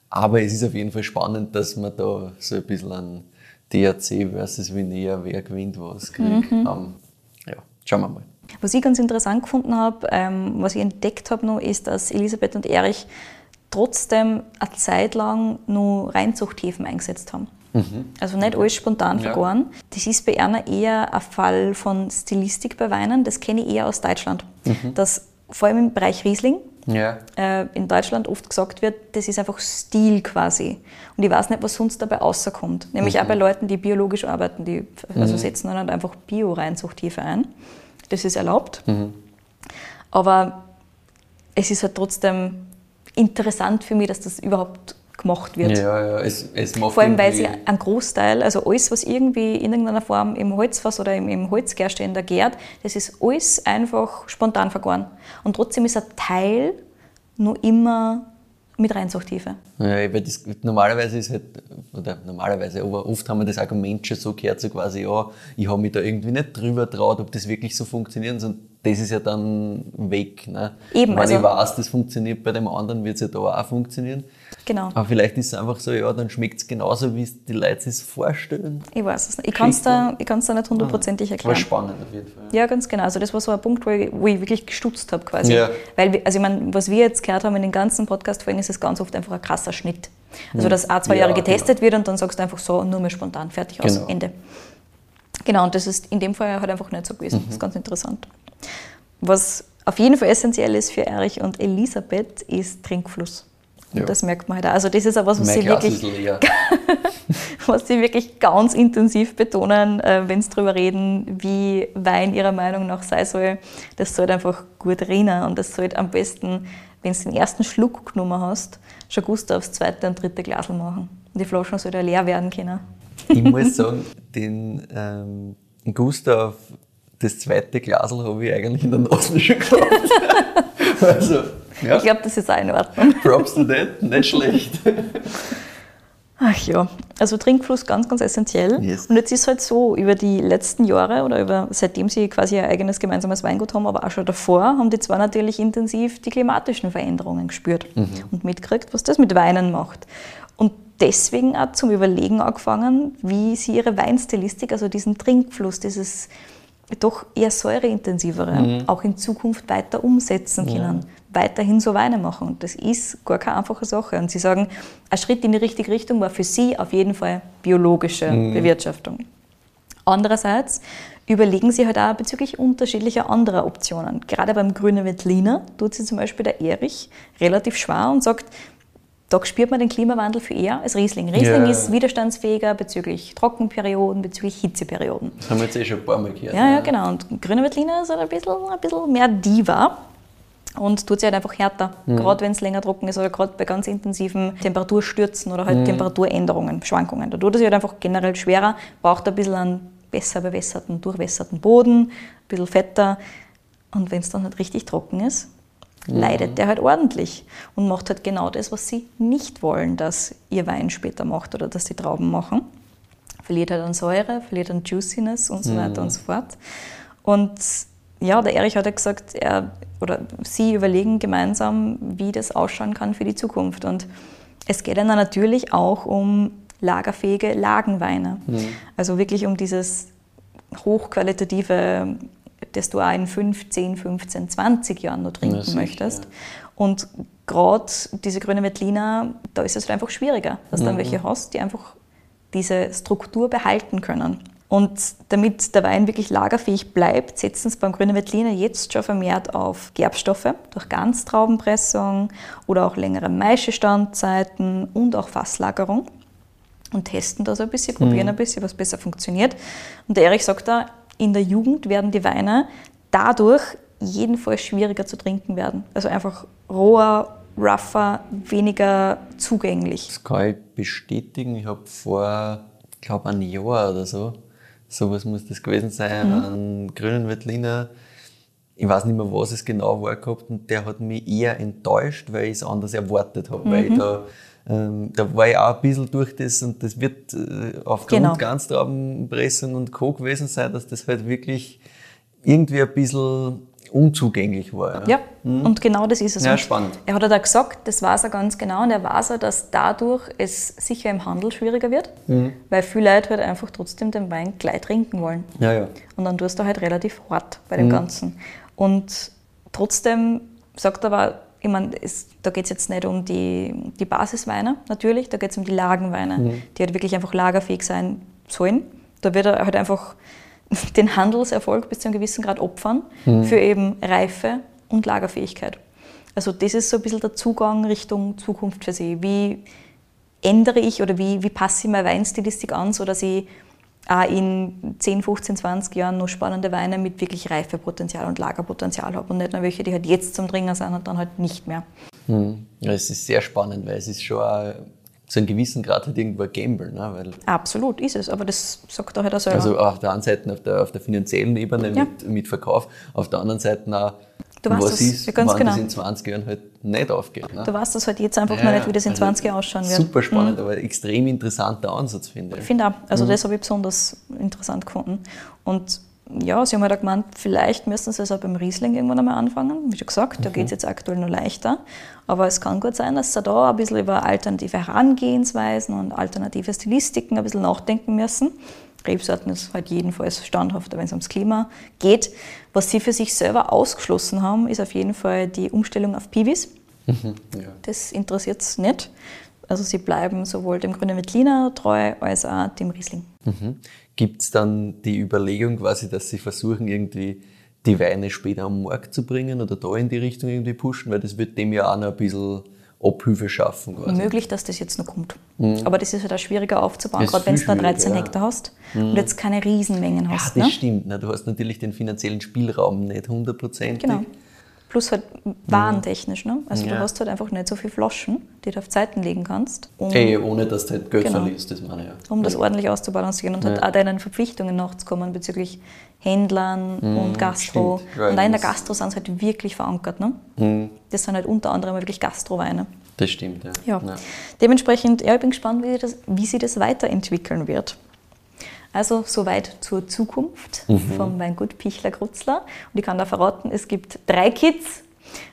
Aber es ist auf jeden Fall spannend, dass man da so ein bisschen an DRC versus Vinea, wer gewinnt was kriegt. Mhm. Ähm, ja, schauen wir mal. Was ich ganz interessant gefunden habe, ähm, was ich entdeckt habe, noch, ist, dass Elisabeth und Erich trotzdem eine Zeit lang nur Reinzuchthäfen eingesetzt haben. Also nicht alles spontan Ja. vergoren. Das ist bei einer eher ein Fall von Stilistik bei Weinen. Das kenne ich eher aus Deutschland. Dass vor allem im Bereich Riesling Ja, äh, in Deutschland oft gesagt wird, das ist einfach Stil quasi. Und ich weiß nicht, was sonst dabei rauskommt. Nämlich auch bei Leuten, die biologisch arbeiten, die also setzen dann halt einfach Bio-Reinzuchthäfe ein. Das ist erlaubt. Aber es ist halt trotzdem interessant für mich, dass das überhaupt gemacht wird. ja, ja, es, es macht Vor allem, weil sie einen Großteil, also alles, was irgendwie in irgendeiner Form im Holzfass oder im, im Holzgärständer gärt, das ist alles einfach spontan vergoren. Und trotzdem ist ein Teil nur immer mit Reinzuchthäfe. Ja, weil das, normalerweise ist halt, oder normalerweise, aber oft haben wir das Argument schon so gehört, so quasi, ja, ich habe mich da irgendwie nicht drüber traut, ob das wirklich so funktioniert. Und das ist ja dann weg. Ne? Eben, Wenn also- ich weiß, das funktioniert bei dem anderen, wird es ja da auch funktionieren. Genau. Aber vielleicht ist es einfach so, ja, dann schmeckt es genauso, wie es die Leute sich vorstellen. Ich weiß es nicht. Ich kann es da, ich da nicht hundertprozentig War erklären. spannend auf jeden Fall. Ja, ganz genau. Also das war so ein Punkt, wo ich, wo ich wirklich gestutzt habe quasi. Ja. Weil, wir- also ich meine, was wir jetzt gehört haben in den ganzen Podcast-Folgen, ist es ganz oft einfach ein krasser Schnitt. Also dass auch zwei Ja, Jahre getestet wird und dann sagst du einfach so, nur mehr spontan, fertig, aus, Genau. Ende. Genau, und das ist in dem Fall halt einfach nicht so gewesen. Das ist ganz interessant. Was auf jeden Fall essentiell ist für Erich und Elisabeth, ist Trinkfluss. Ja. das merkt man halt auch. Also das ist auch was, was Mein sie Glas wirklich [laughs] was sie wirklich ganz intensiv betonen, äh, wenn sie darüber reden, wie Wein ihrer Meinung nach sein soll. Das sollte einfach gut rinnen und das sollte am besten, wenn du den ersten Schluck genommen hast, schon gut aufs zweite und dritte Glas machen. Und die Flaschen sollte ja leer werden können. Ich muss [laughs] sagen, den ähm, Gustav, das zweite Glasl habe ich eigentlich in der Nase schon gehabt. [laughs] also, ja, Ich glaube, das ist auch in Ordnung. [laughs] Props that, nicht schlecht. Ach ja, also Trinkfluss ganz, ganz essentiell. Yes. Und jetzt ist halt so, über die letzten Jahre oder über, seitdem sie quasi ihr eigenes gemeinsames Weingut haben, aber auch schon davor, haben die zwar natürlich intensiv die klimatischen Veränderungen gespürt und mitgekriegt, was das mit Weinen macht. Und deswegen auch zum Überlegen angefangen, wie sie ihre Weinstilistik, also diesen Trinkfluss, dieses doch eher säureintensivere, auch in Zukunft weiter umsetzen können, weiterhin so Weine machen. Und das ist gar keine einfache Sache. Und sie sagen, ein Schritt in die richtige Richtung war für sie auf jeden Fall biologische Bewirtschaftung. Andererseits überlegen sie halt auch bezüglich unterschiedlicher anderer Optionen. Gerade beim grünen Veltliner tut sie zum Beispiel der Erich relativ schwer und sagt, da spürt man den Klimawandel viel eher als Riesling. Riesling Ja. ist widerstandsfähiger bezüglich Trockenperioden, bezüglich Hitzeperioden. Das haben wir jetzt eh schon ein paar Mal gehört. Ja, ja, genau. Und grüne Veltliner ist halt ein bisschen, ein bisschen mehr Diva und tut sich halt einfach härter, gerade wenn es länger trocken ist oder gerade bei ganz intensiven Temperaturstürzen oder halt Temperaturänderungen, Schwankungen. Da tut es sich halt einfach generell schwerer, braucht ein bisschen einen besser bewässerten, durchwässerten Boden, ein bisschen fetter. Und wenn es dann halt richtig trocken ist, leidet der halt ordentlich und macht halt genau das, was sie nicht wollen, dass ihr Wein später macht oder dass die Trauben machen verliert halt an Säure, verliert an Juiciness und so weiter und so fort. Und ja, der Erich hat ja gesagt, er oder sie überlegen gemeinsam, wie das ausschauen kann für die Zukunft. Und es geht dann natürlich auch um lagerfähige Lagenweine. Also wirklich um dieses hochqualitative, das du auch in 5, 10, 15, 20 Jahren noch trinken Ja, möchtest. ja. Und gerade diese grüne Veltliner, da ist es halt einfach schwieriger, dass du dann welche hast, die einfach diese Struktur behalten können. Und damit der Wein wirklich lagerfähig bleibt, setzen sie beim grünen Veltliner jetzt schon vermehrt auf Gerbstoffe durch Ganztraubenpressung oder auch längere Maischestandzzeiten und auch Fasslagerung und testen das ein bisschen, probieren ein bisschen, was besser funktioniert. Und der Erich sagt da, in der Jugend werden die Weine dadurch jedenfalls schwieriger zu trinken werden. Also einfach roher, rougher, weniger zugänglich. Das kann ich bestätigen. Ich habe vor, ich glaube, ein Jahr oder so, sowas muss das gewesen sein, Mhm. einen grünen Veltliner. Ich weiß nicht mehr, was es genau war gehabt und der hat mich eher enttäuscht, weil ich es anders erwartet habe. Weil Mhm. da, ähm, da war ich auch ein bisschen durch das und das wird äh, aufgrund Genau. Ganztraubenpressung und Co. gewesen sein, dass das halt wirklich irgendwie ein bisschen unzugänglich war. Ja, und genau das ist es. Ja, Und spannend. Er hat ja da gesagt, das weiß er ganz genau und er weiß auch, dass dadurch es sicher im Handel schwieriger wird, Mhm. weil viele Leute halt einfach trotzdem den Wein gleich trinken wollen. Ja, ja. Und dann tust du halt relativ hart bei dem Ganzen. Und trotzdem sagt er aber, ich meine, es, da geht es jetzt nicht um die, die Basisweine natürlich, da geht es um die Lagenweine, die halt wirklich einfach lagerfähig sein sollen. Da wird er halt einfach den Handelserfolg bis zu einem gewissen Grad opfern für eben Reife und Lagerfähigkeit. Also das ist so ein bisschen der Zugang Richtung Zukunft für sie. Wie ändere ich oder wie, wie passe ich meine Weinstilistik an, sodass ich auch in 10, 15, 20 Jahren noch spannende Weine mit wirklich Reifepotenzial und Lagerpotenzial habe und nicht nur welche, die halt jetzt zum Trinken sind und dann halt nicht mehr. Hm. Ja, es ist sehr spannend, weil es ist schon zu einem gewissen Grad halt irgendwo ein Gamble. Ne? Weil, Absolut ist es, aber das sagt er halt auch selber. also auf der einen Seite auf der, auf der finanziellen Ebene Ja. mit, mit Verkauf, auf der anderen Seite auch, Du weißt was das, ist, ganz wenn genau. das in 20 Jahren halt nicht aufgeht. Ne? du weißt das halt jetzt einfach Ja, noch nicht, wie das in also 20 Jahren ausschauen wird. Super spannend, aber extrem interessanter Ansatz, finde Ich ich. finde auch, also das habe ich besonders interessant gefunden. Und ja, sie haben halt auch gemeint, vielleicht müssen sie es auch beim Riesling irgendwann einmal anfangen. Wie schon gesagt, da geht es jetzt aktuell noch leichter. Aber es kann gut sein, dass sie da ein bisschen über alternative Herangehensweisen und alternative Stilistiken ein bisschen nachdenken müssen. Rebsorten ist halt jedenfalls standhafter, wenn es ums Klima geht. Was sie für sich selber ausgeschlossen haben, ist auf jeden Fall die Umstellung auf Piwis. Ja. Das interessiert es nicht. Also sie bleiben sowohl dem grünen Veltliner treu als auch dem Riesling. Mhm. Gibt es dann die Überlegung quasi, dass sie versuchen, irgendwie die Weine später am Markt zu bringen oder da in die Richtung irgendwie pushen, weil das wird dem ja auch noch ein bisschen Abhilfe schaffen. Quasi. Möglich, dass das jetzt noch kommt. Aber das ist halt auch schwieriger aufzubauen, gerade wenn du da 13 schwieriger, ja. Hektar hast und jetzt keine Riesenmengen Ja, hast. das ne? stimmt. Ne? Du hast natürlich den finanziellen Spielraum nicht hundertprozentig. Genau. Plus halt warentechnisch. Ne? Also du Ja. hast halt einfach nicht so viele Flaschen, die du auf Zeiten legen kannst, um, Ey, ohne dass du halt Geld Genau. verlierst, das meine ich ja. um das ordentlich auszubalancieren und halt Ja. auch deinen Verpflichtungen nachzukommen bezüglich Händlern und Gastro. Mhm, stimmt. Und auch in der Gastro sind sie halt wirklich verankert. Ne? Mhm. Das sind halt unter anderem wirklich Gastroweine. Das stimmt, ja. Ja. Dementsprechend, ja, ich bin gespannt, wie, das, wie sich das weiterentwickeln wird. Also soweit zur Zukunft Mhm. vom Weingut Pichler Grutzler. Und ich kann da verraten, es gibt drei Kids.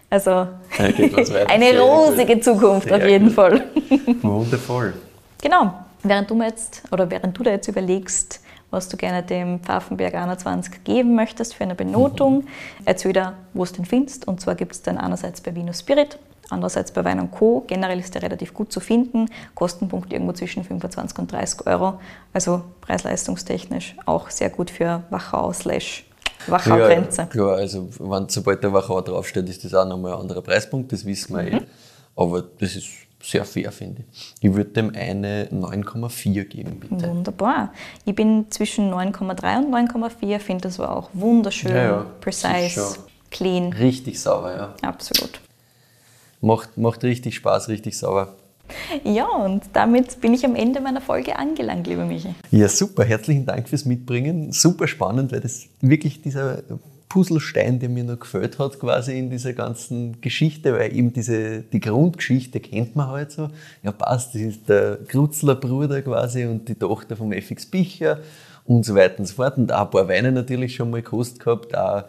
Also [laughs] eine Sehr rosige. Zukunft Sehr auf jeden gut. Fall. [laughs] Wundervoll. Genau. Während du mir jetzt oder während du da jetzt überlegst, was du gerne dem Pfaffenberg 21 geben möchtest für eine Benotung, erzähl da, wo du den findest. Und zwar gibt es den einerseits bei Vino Spirit, andererseits bei Wein Co. Generell ist der relativ gut zu finden. Kostenpunkt irgendwo zwischen 25 und 30 Euro. Also preis-leistungstechnisch auch sehr gut für Wachau slash Wachau-Grenze. Ja, klar, also wenn, sobald der Wachau draufsteht, ist das auch nochmal ein anderer Preispunkt, das wissen wir Mhm. eh. Aber das ist sehr fair, finde ich. Ich würde dem eine 9,4 geben, bitte. Wunderbar. Ich bin zwischen 9,3 und 9,4, finde das war auch wunderschön, Ja, ja. precise, clean. Richtig sauber, ja. Absolut. Macht, macht richtig Spaß, richtig sauber. Ja, und damit bin ich am Ende meiner Folge angelangt, lieber Michi. Ja, super. Herzlichen Dank fürs Mitbringen. Super spannend, weil das wirklich dieser Puzzlestein, der mir noch gefällt hat, quasi in dieser ganzen Geschichte, weil eben diese, die Grundgeschichte kennt man halt so. Ja, passt, das ist der Grutzler Bruder quasi und die Tochter vom FX Bicher und so weiter und so fort. Und auch ein paar Weine natürlich schon mal gekostet gehabt, auch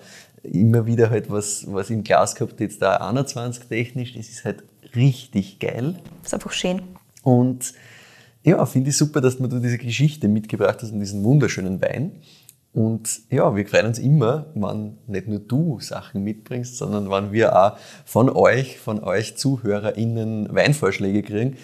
immer wieder halt was, was im Glas gehabt, jetzt da 21 technisch. Das ist halt richtig geil. Ist einfach schön. Und ja, finde ich super, dass du diese Geschichte mitgebracht hast und diesen wunderschönen Wein. Und ja, wir freuen uns immer, wenn nicht nur du Sachen mitbringst, sondern wenn wir auch von euch, von euch ZuhörerInnen Weinvorschläge kriegen.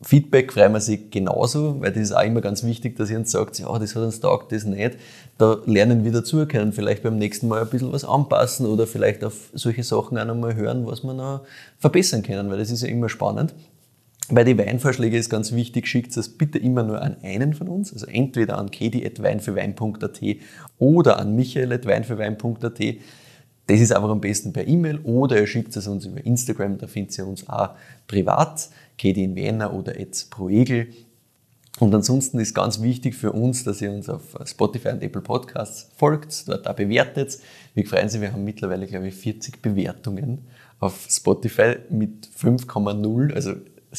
Feedback freuen wir sich genauso, weil das ist auch immer ganz wichtig, dass ihr uns sagt, ja, das hat uns taugt, das nicht. Da lernen wir dazu, können vielleicht beim nächsten Mal ein bisschen was anpassen oder vielleicht auf solche Sachen auch nochmal hören, was wir noch verbessern können, weil das ist ja immer spannend. Bei den Weinvorschlägen ist ganz wichtig, schickt es bitte immer nur an einen von uns, also entweder an kedi.weinfürwein.at oder an michael.weinfürwein.at. Das ist einfach am besten per E-Mail oder ihr schickt es uns über Instagram, da findet ihr uns auch privat, kedi in Vienna oder proegel. Und ansonsten ist ganz wichtig für uns, dass ihr uns auf Spotify und Apple Podcasts folgt, dort auch bewertet. Wir freuen uns, wir haben mittlerweile, glaube ich, 40 Bewertungen auf Spotify mit 5,0. Also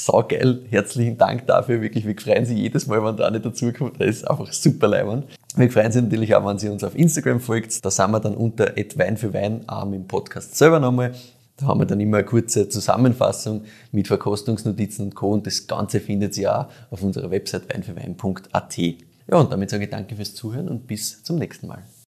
saugeil. Herzlichen Dank dafür. Wirklich, wir freuen uns jedes Mal, wenn da eine dazukommt. Das ist einfach super leibend. Wir freuen uns natürlich auch, wenn ihr uns auf Instagram folgt. Da sind wir dann unter Wein für Wein auch im Podcast selber nochmal. Da haben wir dann immer eine kurze Zusammenfassung mit Verkostungsnotizen und Co. Und das Ganze findet ihr auch auf unserer Website weinfürwein.at. Ja, und damit sage ich danke fürs Zuhören und bis zum nächsten Mal.